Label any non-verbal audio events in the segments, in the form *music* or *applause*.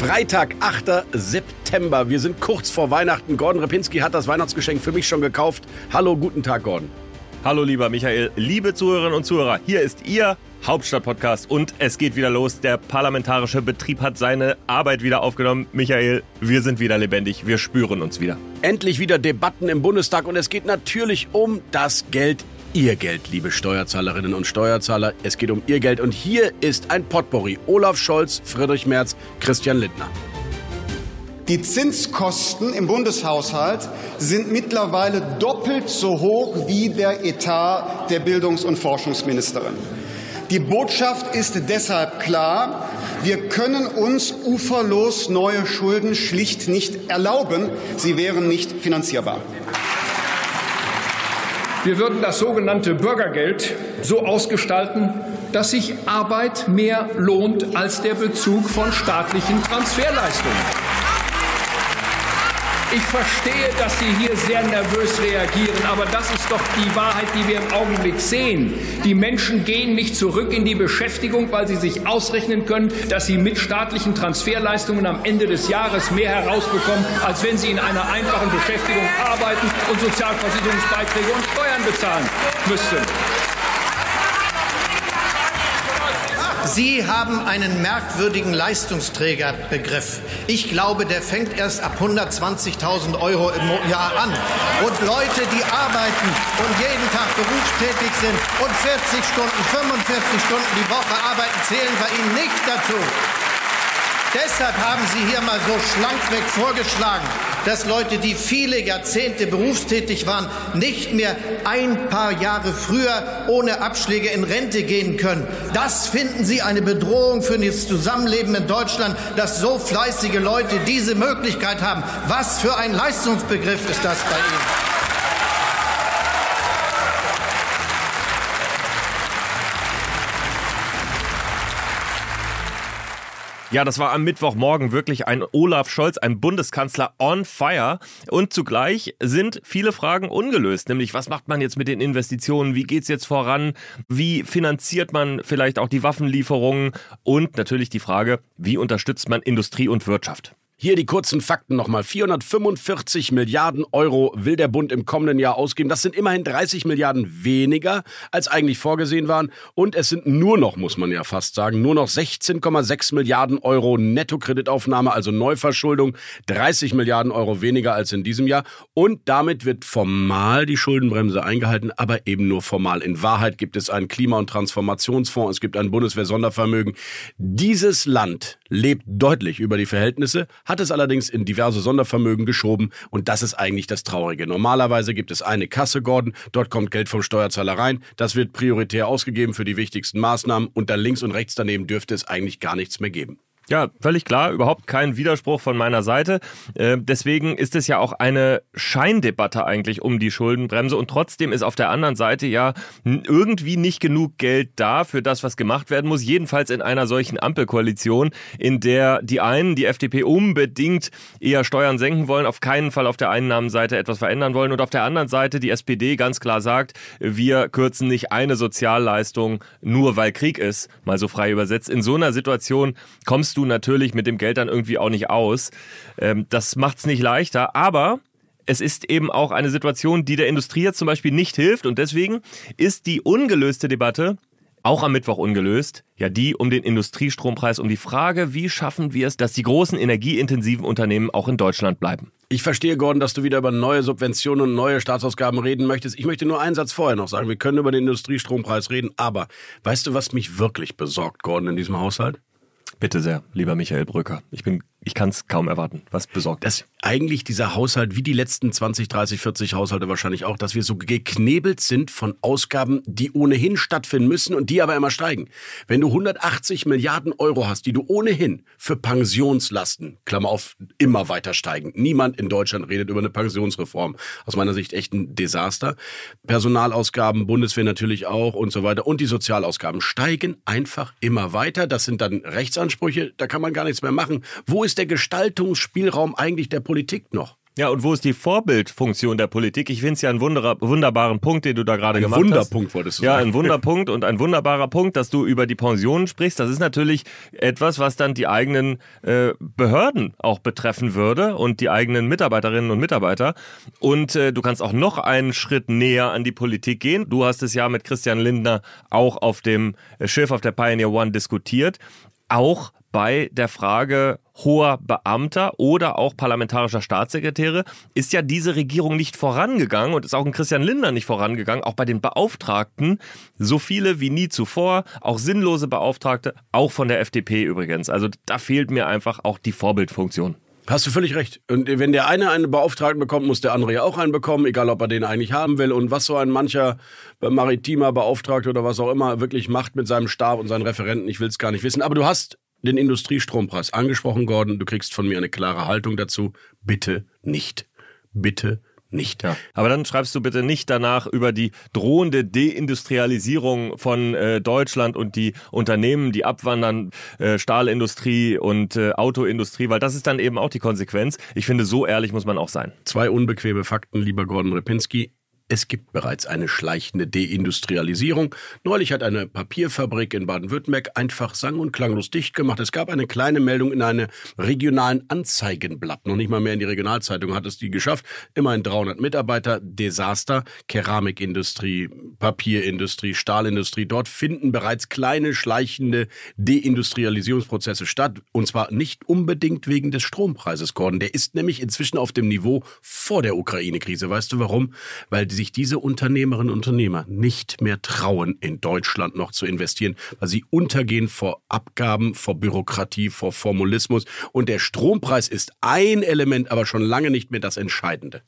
Freitag, 8. September. Wir sind kurz vor Weihnachten. Gordon Repinski hat das Weihnachtsgeschenk für mich schon gekauft. Hallo, guten Tag, Gordon. Hallo, lieber Michael. Liebe Zuhörerinnen und Zuhörer, hier ist Ihr Hauptstadt-Podcast und es geht wieder los. Der parlamentarische Betrieb hat seine Arbeit wieder aufgenommen. Michael, wir sind wieder lebendig. Wir spüren uns wieder. Endlich wieder Debatten im Bundestag und es geht natürlich um das Geld Ihr Geld, liebe Steuerzahlerinnen und Steuerzahler. Es geht um Ihr Geld und hier ist ein Potpourri. Olaf Scholz, Friedrich Merz, Christian Lindner. Die Zinskosten im Bundeshaushalt sind mittlerweile doppelt so hoch wie der Etat der Bildungs- und Forschungsministerin. Die Botschaft ist deshalb klar. Wir können uns uferlos neue Schulden schlicht nicht erlauben. Sie wären nicht finanzierbar. Wir würden das sogenannte Bürgergeld so ausgestalten, dass sich Arbeit mehr lohnt als der Bezug von staatlichen Transferleistungen. Ich verstehe, dass Sie hier sehr nervös reagieren, aber das ist doch die Wahrheit, die wir im Augenblick sehen. Die Menschen gehen nicht zurück in die Beschäftigung, weil sie sich ausrechnen können, dass sie mit staatlichen Transferleistungen am Ende des Jahres mehr herausbekommen, als wenn sie in einer einfachen Beschäftigung arbeiten und Sozialversicherungsbeiträge und Steuern bezahlen müssten. Sie haben einen merkwürdigen Leistungsträgerbegriff. Ich glaube, der fängt erst ab 120.000 Euro im Jahr an. Und Leute, die arbeiten und jeden Tag berufstätig sind und 40 Stunden, 45 Stunden die Woche arbeiten, zählen bei Ihnen nicht dazu. Deshalb haben Sie hier mal so schlankweg vorgeschlagen, dass Leute, die viele Jahrzehnte berufstätig waren, nicht mehr ein paar Jahre früher ohne Abschläge in Rente gehen können. Das finden Sie eine Bedrohung für das Zusammenleben in Deutschland, dass so fleißige Leute diese Möglichkeit haben. Was für ein Leistungsbegriff ist das bei Ihnen? Ja, das war am Mittwochmorgen wirklich ein Olaf Scholz, ein Bundeskanzler on fire. Und zugleich sind viele Fragen ungelöst. Nämlich, was macht man jetzt mit den Investitionen? Wie geht's jetzt voran? Wie finanziert man vielleicht auch die Waffenlieferungen? Und natürlich die Frage, wie unterstützt man Industrie und Wirtschaft? Hier die kurzen Fakten nochmal. 445 Milliarden Euro will der Bund im kommenden Jahr ausgeben. Das sind immerhin 30 Milliarden weniger, als eigentlich vorgesehen waren. Und es sind nur noch, muss man ja fast sagen, nur noch 16,6 Milliarden Euro Nettokreditaufnahme, also Neuverschuldung. 30 Milliarden Euro weniger als in diesem Jahr. Und damit wird formal die Schuldenbremse eingehalten, aber eben nur formal. In Wahrheit gibt es einen Klima- und Transformationsfonds, es gibt ein Bundeswehr-Sondervermögen. Dieses Land lebt deutlich über die Verhältnisse, hat es allerdings in diverse Sondervermögen geschoben und das ist eigentlich das Traurige. Normalerweise gibt es eine Kasse, Gordon, dort kommt Geld vom Steuerzahler rein, das wird prioritär ausgegeben für die wichtigsten Maßnahmen und da links und rechts daneben dürfte es eigentlich gar nichts mehr geben. Ja, völlig klar, überhaupt kein Widerspruch von meiner Seite. Äh, deswegen ist es ja auch eine Scheindebatte eigentlich um die Schuldenbremse und trotzdem ist auf der anderen Seite ja irgendwie nicht genug Geld da für das, was gemacht werden muss. Jedenfalls in einer solchen Ampelkoalition, in der die einen, die FDP unbedingt eher Steuern senken wollen, auf keinen Fall auf der Einnahmenseite etwas verändern wollen und auf der anderen Seite die SPD ganz klar sagt, wir kürzen nicht eine Sozialleistung nur weil Krieg ist, mal so frei übersetzt. In so einer Situation kommst du natürlich mit dem Geld dann irgendwie auch nicht aus. Ähm, das macht es nicht leichter, aber es ist eben auch eine Situation, die der Industrie jetzt zum Beispiel nicht hilft und deswegen ist die ungelöste Debatte auch am Mittwoch ungelöst, ja die um den Industriestrompreis, um die Frage, wie schaffen wir es, dass die großen energieintensiven Unternehmen auch in Deutschland bleiben. Ich verstehe, Gordon, dass du wieder über neue Subventionen und neue Staatsausgaben reden möchtest. Ich möchte nur einen Satz vorher noch sagen. Wir können über den Industriestrompreis reden, aber weißt du, was mich wirklich besorgt, Gordon, in diesem Haushalt? Bitte sehr, lieber Michael Brücker. Ich bin ich kann es kaum erwarten. Was besorgt das? Eigentlich dieser Haushalt, wie die letzten 20, 30, 40 Haushalte wahrscheinlich auch, dass wir so geknebelt sind von Ausgaben, die ohnehin stattfinden müssen und die aber immer steigen. Wenn du 180 Milliarden Euro hast, die du ohnehin für Pensionslasten, Klammer auf, immer weiter steigen. Niemand in Deutschland redet über eine Pensionsreform. Aus meiner Sicht echt ein Desaster. Personalausgaben, Bundeswehr natürlich auch und so weiter. Und die Sozialausgaben steigen einfach immer weiter. Das sind dann Rechtsansprüche, da kann man gar nichts mehr machen. Wo ist ist der Gestaltungsspielraum eigentlich der Politik noch? Ja, und wo ist die Vorbildfunktion der Politik? Ich finde es ja einen wunderbaren Punkt, den du da gerade gemacht hast. Ein Wunderpunkt wolltest du ja, sagen. Ja, ein Wunderpunkt und ein wunderbarer Punkt, dass du über die Pensionen sprichst. Das ist natürlich etwas, was dann die eigenen äh, Behörden auch betreffen würde und die eigenen Mitarbeiterinnen und Mitarbeiter. Und äh, du kannst auch noch einen Schritt näher an die Politik gehen. Du hast es ja mit Christian Lindner auch auf dem Schiff auf der Pioneer One diskutiert. Auch bei der Frage hoher Beamter oder auch parlamentarischer Staatssekretäre ist ja diese Regierung nicht vorangegangen und ist auch in Christian Lindner nicht vorangegangen, auch bei den Beauftragten, so viele wie nie zuvor, auch sinnlose Beauftragte, auch von der FDP übrigens. Also da fehlt mir einfach auch die Vorbildfunktion. Hast du völlig recht. Und wenn der eine einen Beauftragten bekommt, muss der andere ja auch einen bekommen, egal ob er den eigentlich haben will. Und was so ein mancher maritimer Beauftragter oder was auch immer wirklich macht mit seinem Stab und seinen Referenten, ich will es gar nicht wissen. Aber du hast den Industriestrompreis angesprochen, Gordon. Du kriegst von mir eine klare Haltung dazu. Bitte nicht. Bitte nicht. Ja. Aber dann schreibst du bitte nicht danach über die drohende Deindustrialisierung von äh, Deutschland und die Unternehmen, die abwandern, äh, Stahlindustrie und äh, Autoindustrie, weil das ist dann eben auch die Konsequenz. Ich finde, so ehrlich muss man auch sein. Zwei unbequeme Fakten, lieber Gordon Repinski. Es gibt bereits eine schleichende Deindustrialisierung. Neulich hat eine Papierfabrik in Baden-Württemberg einfach sang- und klanglos dicht gemacht. Es gab eine kleine Meldung in einem regionalen Anzeigenblatt. Noch nicht mal mehr in die Regionalzeitung hat es die geschafft. Immerhin 300 Mitarbeiter. Desaster. Keramikindustrie, Papierindustrie, Stahlindustrie. Dort finden bereits kleine schleichende Deindustrialisierungsprozesse statt. Und zwar nicht unbedingt wegen des Strompreises, Gordon. Der ist nämlich inzwischen auf dem Niveau vor der Ukraine-Krise. Weißt du warum? Weil sich diese Unternehmerinnen und Unternehmer nicht mehr trauen, in Deutschland noch zu investieren, weil sie untergehen vor Abgaben, vor Bürokratie, vor Formulismus. Und der Strompreis ist ein Element, aber schon lange nicht mehr das Entscheidende.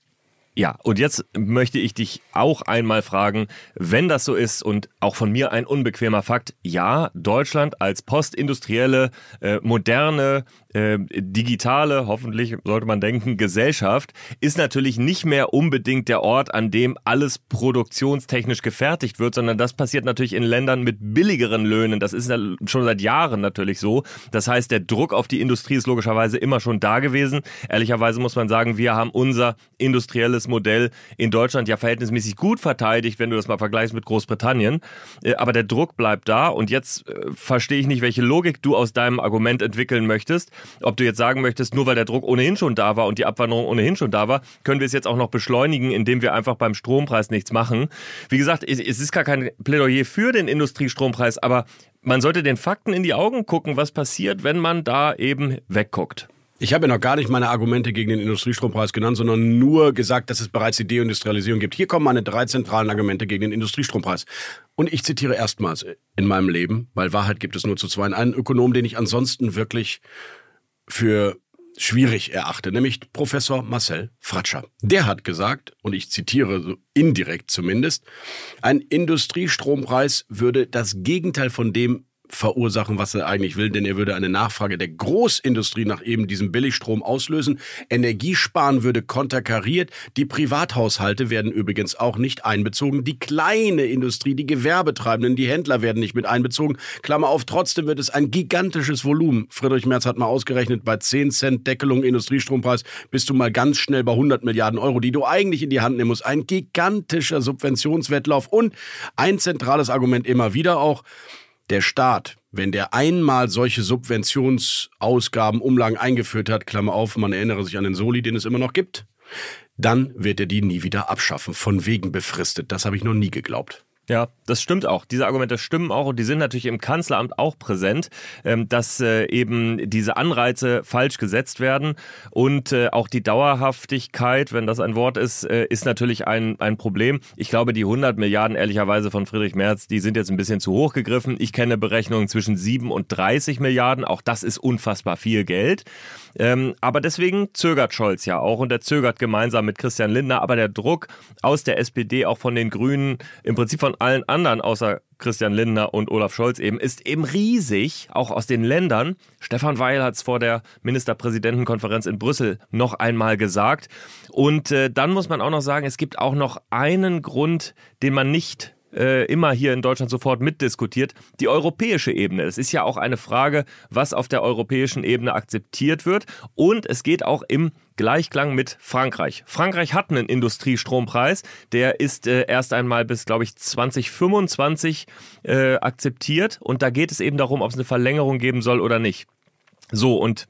Ja, und jetzt möchte ich dich auch einmal fragen, wenn das so ist und auch von mir ein unbequemer Fakt, ja, Deutschland als postindustrielle, äh, moderne, äh, digitale, hoffentlich sollte man denken, Gesellschaft ist natürlich nicht mehr unbedingt der Ort, an dem alles produktionstechnisch gefertigt wird, sondern das passiert natürlich in Ländern mit billigeren Löhnen. Das ist schon seit Jahren natürlich so. Das heißt, der Druck auf die Industrie ist logischerweise immer schon da gewesen. Ehrlicherweise muss man sagen, wir haben unser industrielles Modell in Deutschland ja verhältnismäßig gut verteidigt, wenn du das mal vergleichst mit Großbritannien. Äh, aber der Druck bleibt da und jetzt äh, verstehe ich nicht, welche Logik du aus deinem Argument entwickeln möchtest. Ob du jetzt sagen möchtest, nur weil der Druck ohnehin schon da war und die Abwanderung ohnehin schon da war, können wir es jetzt auch noch beschleunigen, indem wir einfach beim Strompreis nichts machen. Wie gesagt, es ist gar kein Plädoyer für den Industriestrompreis, aber man sollte den Fakten in die Augen gucken, was passiert, wenn man da eben wegguckt. Ich habe ja noch gar nicht meine Argumente gegen den Industriestrompreis genannt, sondern nur gesagt, dass es bereits die Deindustrialisierung gibt. Hier kommen meine drei zentralen Argumente gegen den Industriestrompreis. Und ich zitiere erstmals in meinem Leben, weil Wahrheit gibt es nur zu zwei, einen Ökonom, den ich ansonsten wirklich für schwierig erachte, nämlich Professor Marcel Fratscher. Der hat gesagt, und ich zitiere so indirekt zumindest, ein Industriestrompreis würde das Gegenteil von dem verursachen, was er eigentlich will, denn er würde eine Nachfrage der Großindustrie nach eben diesem Billigstrom auslösen. Energiesparen würde konterkariert. Die Privathaushalte werden übrigens auch nicht einbezogen. Die kleine Industrie, die Gewerbetreibenden, die Händler werden nicht mit einbezogen. Klammer auf, trotzdem wird es ein gigantisches Volumen. Friedrich Merz hat mal ausgerechnet, bei 10 Cent Deckelung Industriestrompreis bist du mal ganz schnell bei 100 Milliarden Euro, die du eigentlich in die Hand nehmen musst. Ein gigantischer Subventionswettlauf und ein zentrales Argument immer wieder auch, der Staat, wenn der einmal solche Subventionsausgaben, Umlagen eingeführt hat, Klammer auf, man erinnere sich an den Soli, den es immer noch gibt, dann wird er die nie wieder abschaffen, von wegen befristet. Das habe ich noch nie geglaubt. Ja, das stimmt auch. Diese Argumente stimmen auch und die sind natürlich im Kanzleramt auch präsent, ähm, dass äh, eben diese Anreize falsch gesetzt werden und äh, auch die Dauerhaftigkeit, wenn das ein Wort ist, äh, ist natürlich ein, ein Problem. Ich glaube, die 100 Milliarden ehrlicherweise von Friedrich Merz, die sind jetzt ein bisschen zu hoch gegriffen. Ich kenne Berechnungen zwischen 7 und 30 Milliarden. Auch das ist unfassbar viel Geld. Ähm, aber deswegen zögert Scholz ja auch und er zögert gemeinsam mit Christian Lindner. Aber der Druck aus der SPD, auch von den Grünen, im Prinzip von allen anderen außer Christian Lindner und Olaf Scholz eben, ist eben riesig, auch aus den Ländern. Stefan Weil hat es vor der Ministerpräsidentenkonferenz in Brüssel noch einmal gesagt. Und äh, dann muss man auch noch sagen, es gibt auch noch einen Grund, den man nicht äh, immer hier in Deutschland sofort mitdiskutiert, die europäische Ebene. Es ist ja auch eine Frage, was auf der europäischen Ebene akzeptiert wird. Und es geht auch im Gleichklang mit Frankreich. Frankreich hat einen Industriestrompreis, der ist äh, erst einmal bis, glaube ich, 2025 äh, akzeptiert. Und da geht es eben darum, ob es eine Verlängerung geben soll oder nicht. So, und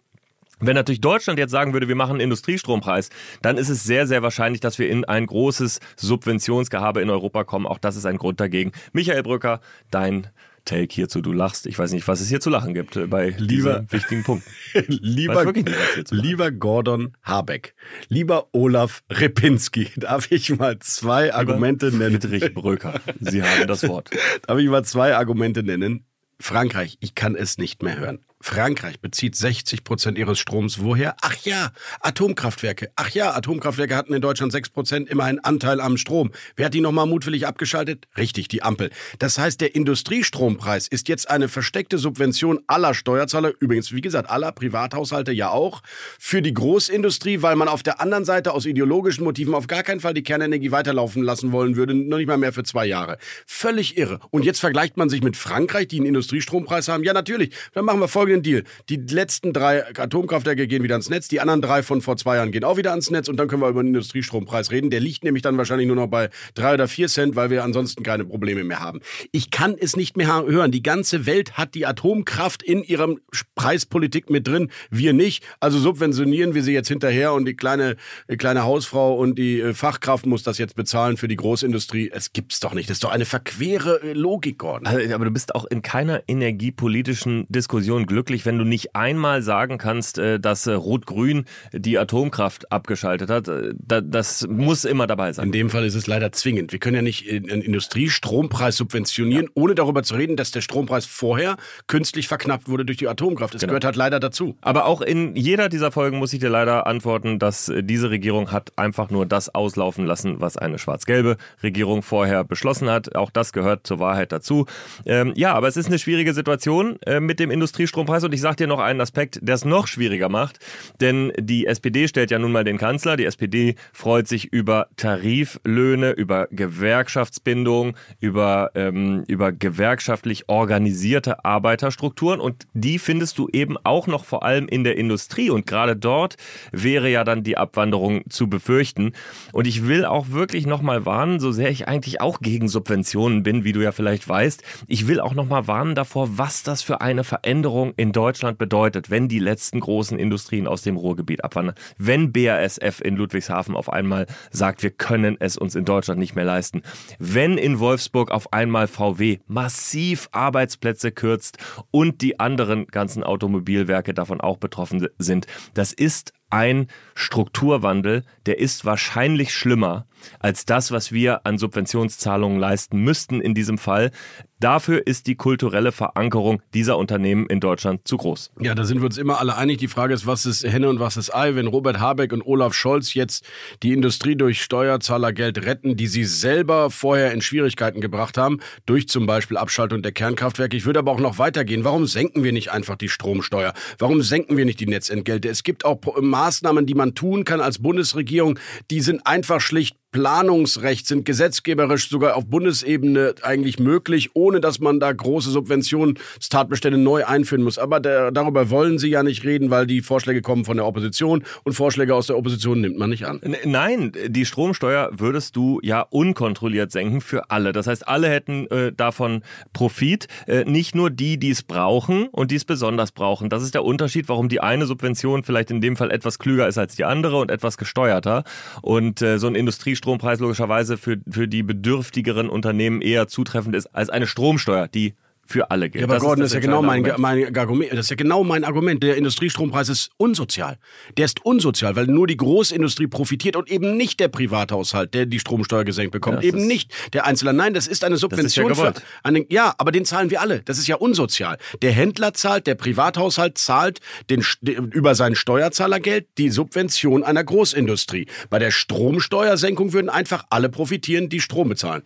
wenn natürlich Deutschland jetzt sagen würde, wir machen einen Industriestrompreis, dann ist es sehr, sehr wahrscheinlich, dass wir in ein großes Subventionsgehabe in Europa kommen. Auch das ist ein Grund dagegen. Michael Brücker, dein Take hierzu, du lachst. Ich weiß nicht, was es hier zu lachen gibt äh, bei lieber, diesem wichtigen Punkt. *laughs* lieber, nicht, lieber Gordon Habeck, lieber Olaf Repinski, *laughs* darf ich mal zwei lieber Argumente nennen? Friedrich Bröker, Sie haben das Wort. *laughs* darf ich mal zwei Argumente nennen? Frankreich, ich kann es nicht mehr hören. Frankreich bezieht 60 Prozent ihres Stroms woher? Ach ja, Atomkraftwerke. Ach ja, Atomkraftwerke hatten in Deutschland 6 Prozent immerhin Anteil am Strom. Wer hat die nochmal mutwillig abgeschaltet? Richtig, die Ampel. Das heißt, der Industriestrompreis ist jetzt eine versteckte Subvention aller Steuerzahler, übrigens, wie gesagt, aller Privathaushalte ja auch, für die Großindustrie, weil man auf der anderen Seite aus ideologischen Motiven auf gar keinen Fall die Kernenergie weiterlaufen lassen wollen würde, noch nicht mal mehr für zwei Jahre. Völlig irre. Und jetzt vergleicht man sich mit Frankreich, die einen Industriestrompreis haben. Ja, natürlich. Dann machen wir folgenden Deal. Die letzten drei Atomkraftwerke gehen wieder ans Netz, die anderen drei von vor zwei Jahren gehen auch wieder ans Netz und dann können wir über den Industriestrompreis reden. Der liegt nämlich dann wahrscheinlich nur noch bei drei oder vier Cent, weil wir ansonsten keine Probleme mehr haben. Ich kann es nicht mehr hören. Die ganze Welt hat die Atomkraft in ihrem Preispolitik mit drin. Wir nicht. Also subventionieren wir sie jetzt hinterher und die kleine, die kleine Hausfrau und die äh, Fachkraft muss das jetzt bezahlen für die Großindustrie. Es gibt's doch nicht. Das ist doch eine verquere äh, Logik, Gordon. Also, aber du bist auch in keiner energiepolitischen Diskussion glücklich glücklich, wenn du nicht einmal sagen kannst, äh, dass äh, Rot-Grün die Atomkraft abgeschaltet hat. Äh, das muss immer dabei sein. In dem Fall ist es leider zwingend. Wir können ja nicht einen Industriestrompreis subventionieren, ja. ohne darüber zu reden, dass der Strompreis vorher künstlich verknappt wurde durch die Atomkraft. Das genau. gehört halt leider dazu. Aber auch in jeder dieser Folgen muss ich dir leider antworten, dass diese Regierung hat einfach nur das auslaufen lassen, was eine schwarz-gelbe Regierung vorher beschlossen hat. Auch das gehört zur Wahrheit dazu. Ähm, ja, aber es ist eine schwierige Situation äh, mit dem Industriestrompreis. Strompreis. Und ich sage dir noch einen Aspekt, der es noch schwieriger macht. Denn die SPD stellt ja nun mal den Kanzler. Die SPD freut sich über Tariflöhne, über Gewerkschaftsbindung, über, ähm, über gewerkschaftlich organisierte Arbeiterstrukturen. Und die findest du eben auch noch vor allem in der Industrie. Und gerade dort wäre ja dann die Abwanderung zu befürchten. Und ich will auch wirklich nochmal warnen, so sehr ich eigentlich auch gegen Subventionen bin, wie du ja vielleicht weißt. Ich will auch nochmal warnen davor, was das für eine Veränderung in Deutschland bedeutet, wenn die letzten großen Industrien aus dem Ruhrgebiet abwandern, wenn BASF in Ludwigshafen auf einmal sagt, wir können es uns in Deutschland nicht mehr leisten, wenn in Wolfsburg auf einmal VW massiv Arbeitsplätze kürzt und die anderen ganzen Automobilwerke davon auch betroffen sind. Das ist ein Strukturwandel, der ist wahrscheinlich schlimmer als das, was wir an Subventionszahlungen leisten müssten in diesem Fall. Dafür ist die kulturelle Verankerung dieser Unternehmen in Deutschland zu groß. Ja, da sind wir uns immer alle einig. Die Frage ist, was ist Henne und was ist Ei? Wenn Robert Habeck und Olaf Scholz jetzt die Industrie durch Steuerzahlergeld retten, die sie selber vorher in Schwierigkeiten gebracht haben, durch zum Beispiel Abschaltung der Kernkraftwerke. Ich würde aber auch noch weitergehen. Warum senken wir nicht einfach die Stromsteuer? Warum senken wir nicht die Netzentgelte? Es gibt auch Maßnahmen, die man tun kann als Bundesregierung, die sind einfach schlicht Planungsrecht sind gesetzgeberisch sogar auf Bundesebene eigentlich möglich, ohne dass man da große Subventionstatbestände neu einführen muss. Aber der, darüber wollen Sie ja nicht reden, weil die Vorschläge kommen von der Opposition und Vorschläge aus der Opposition nimmt man nicht an. Nein, die Stromsteuer würdest du ja unkontrolliert senken für alle. Das heißt, alle hätten äh, davon Profit, äh, nicht nur die, die es brauchen und die es besonders brauchen. Das ist der Unterschied, warum die eine Subvention vielleicht in dem Fall etwas klüger ist als die andere und etwas gesteuerter. Und äh, so ein Industriestrom Industriestrompreis logischerweise für, für die bedürftigeren Unternehmen eher zutreffend ist als eine Stromsteuer, die für alle gilt. Ja, aber das Gordon, ist das ist ja genau mein, mein Argument. Das ist ja genau mein Argument. Der Industriestrompreis ist unsozial. Der ist unsozial, weil nur die Großindustrie profitiert und eben nicht der Privathaushalt, der die Stromsteuer gesenkt bekommt. Ja, das eben nicht der Einzelne. Nein, das ist eine Subvention ist ja für gewollt. einen, ja, aber den zahlen wir alle. Das ist ja unsozial. Der Händler zahlt, der Privathaushalt zahlt den, über sein Steuerzahlergeld die Subvention einer Großindustrie. Bei der Stromsteuersenkung würden einfach alle profitieren, die Strom bezahlen.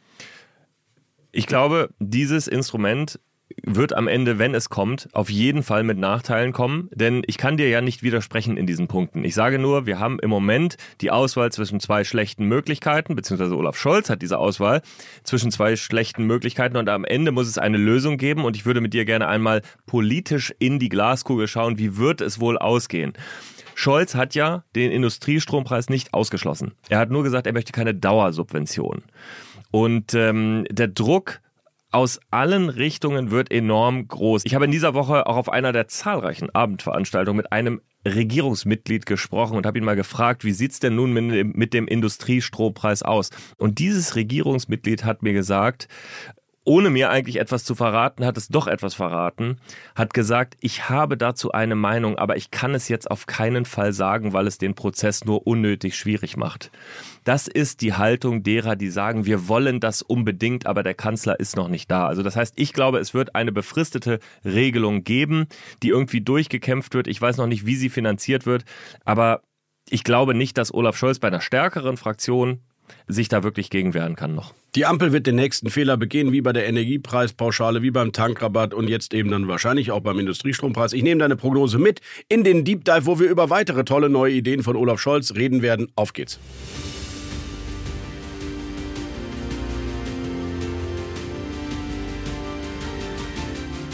Ich glaube, dieses Instrument wird am Ende, wenn es kommt, auf jeden Fall mit Nachteilen kommen, denn ich kann dir ja nicht widersprechen in diesen Punkten. Ich sage nur, wir haben im Moment die Auswahl zwischen zwei schlechten Möglichkeiten, beziehungsweise Olaf Scholz hat diese Auswahl zwischen zwei schlechten Möglichkeiten und am Ende muss es eine Lösung geben und ich würde mit dir gerne einmal politisch in die Glaskugel schauen, wie wird es wohl ausgehen. Scholz hat ja den Industriestrompreis nicht ausgeschlossen. Er hat nur gesagt, er möchte keine Dauersubvention. Und ähm, der Druck aus allen Richtungen wird enorm groß. Ich habe in dieser Woche auch auf einer der zahlreichen Abendveranstaltungen mit einem Regierungsmitglied gesprochen und habe ihn mal gefragt, wie sieht's denn nun mit dem, Industriestrompreis aus? Und dieses Regierungsmitglied hat mir gesagt, ohne mir eigentlich etwas zu verraten, hat es doch etwas verraten, hat gesagt, ich habe dazu eine Meinung, aber ich kann es jetzt auf keinen Fall sagen, weil es den Prozess nur unnötig schwierig macht. Das ist die Haltung derer, die sagen, wir wollen das unbedingt, aber der Kanzler ist noch nicht da. Also das heißt, ich glaube, es wird eine befristete Regelung geben, die irgendwie durchgekämpft wird. Ich weiß noch nicht, wie sie finanziert wird, aber ich glaube nicht, dass Olaf Scholz bei einer stärkeren Fraktion sich da wirklich gegen wehren kann noch. Die Ampel wird den nächsten Fehler begehen, wie bei der Energiepreispauschale, wie beim Tankrabatt und jetzt eben dann wahrscheinlich auch beim Industriestrompreis. Ich nehme deine Prognose mit in den Deep Dive, wo wir über weitere tolle neue Ideen von Olaf Scholz reden werden. Auf geht's.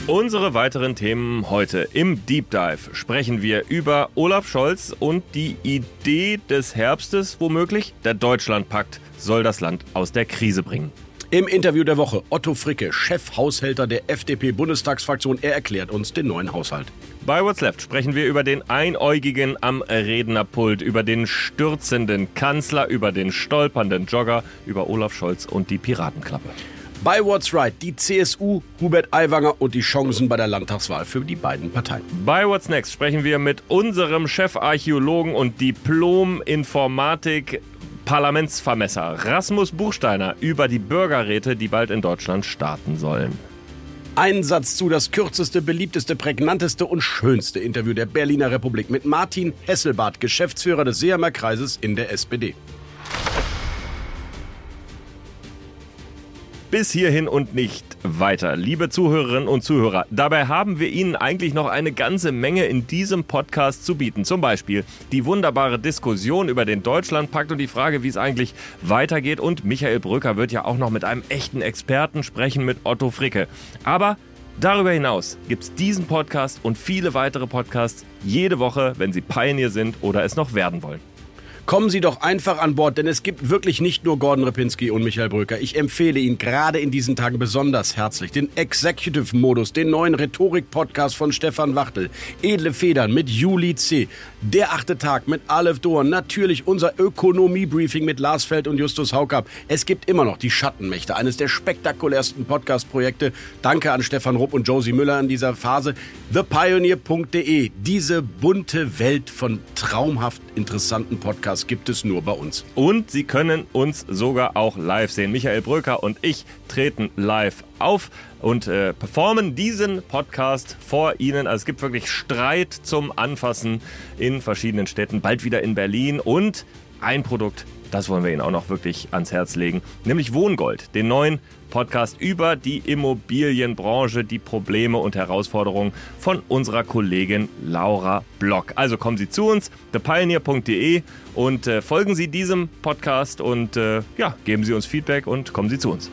Unsere weiteren Themen heute im Deep Dive sprechen wir über Olaf Scholz und die Idee des Herbstes womöglich. Der Deutschlandpakt soll das Land aus der Krise bringen. Im Interview der Woche Otto Fricke, Chefhaushälter der FDP-Bundestagsfraktion. Er erklärt uns den neuen Haushalt. Bei What's Left sprechen wir über den Einäugigen am Rednerpult, über den stürzenden Kanzler, über den stolpernden Jogger, über Olaf Scholz und die Piratenklappe. Bei What's Right die CSU, Hubert Aiwanger und die Chancen bei der Landtagswahl für die beiden Parteien. Bei What's Next sprechen wir mit unserem Chefarchäologen und Diplom-Informatik Parlamentsvermesser Rasmus Buchsteiner über die Bürgerräte, die bald in Deutschland starten sollen. Ein Satz zu das kürzeste, beliebteste, prägnanteste und schönste Interview der Berliner Republik mit Martin Hesselbart, Geschäftsführer des Seehamer Kreises in der SPD. Bis hierhin und nicht weiter. Liebe Zuhörerinnen und Zuhörer, dabei haben wir Ihnen eigentlich noch eine ganze Menge in diesem Podcast zu bieten. Zum Beispiel die wunderbare Diskussion über den Deutschlandpakt und die Frage, wie es eigentlich weitergeht. Und Michael Brücker wird ja auch noch mit einem echten Experten sprechen, mit Otto Fricke. Aber darüber hinaus gibt es diesen Podcast und viele weitere Podcasts jede Woche, wenn Sie Pioneer sind oder es noch werden wollen. Kommen Sie doch einfach an Bord, denn es gibt wirklich nicht nur Gordon Repinski und Michael Brücker. Ich empfehle Ihnen gerade in diesen Tagen besonders herzlich den Executive-Modus, den neuen Rhetorik-Podcast von Stefan Wachtel, Edle Federn mit Juli C., Der achte Tag mit Aleph Doan, natürlich unser Ökonomie-Briefing mit Lars Feld und Justus Haukapp. Es gibt immer noch die Schattenmächte, eines der spektakulärsten Podcast-Projekte. Danke an Stefan Rupp und Josie Müller in dieser Phase. ThePioneer.de, diese bunte Welt von traumhaft interessanten Podcasts gibt es nur bei uns. Und Sie können uns sogar auch live sehen. Michael Bröker und ich treten live auf und äh, performen diesen Podcast vor Ihnen. Also es gibt wirklich Streit zum Anfassen in verschiedenen Städten, bald wieder in Berlin und ein Produkt, das wollen wir Ihnen auch noch wirklich ans Herz legen, nämlich Wohngold, den neuen Podcast über die Immobilienbranche, die Probleme und Herausforderungen von unserer Kollegin Laura Block. Also kommen Sie zu uns, thepioneer.de und äh, folgen Sie diesem Podcast und äh, ja, geben Sie uns Feedback und kommen Sie zu uns.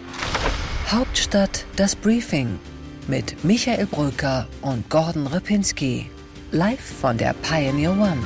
Hauptstadt das Briefing mit Michael Brücker und Gordon Ripinski. Live von der Pioneer One.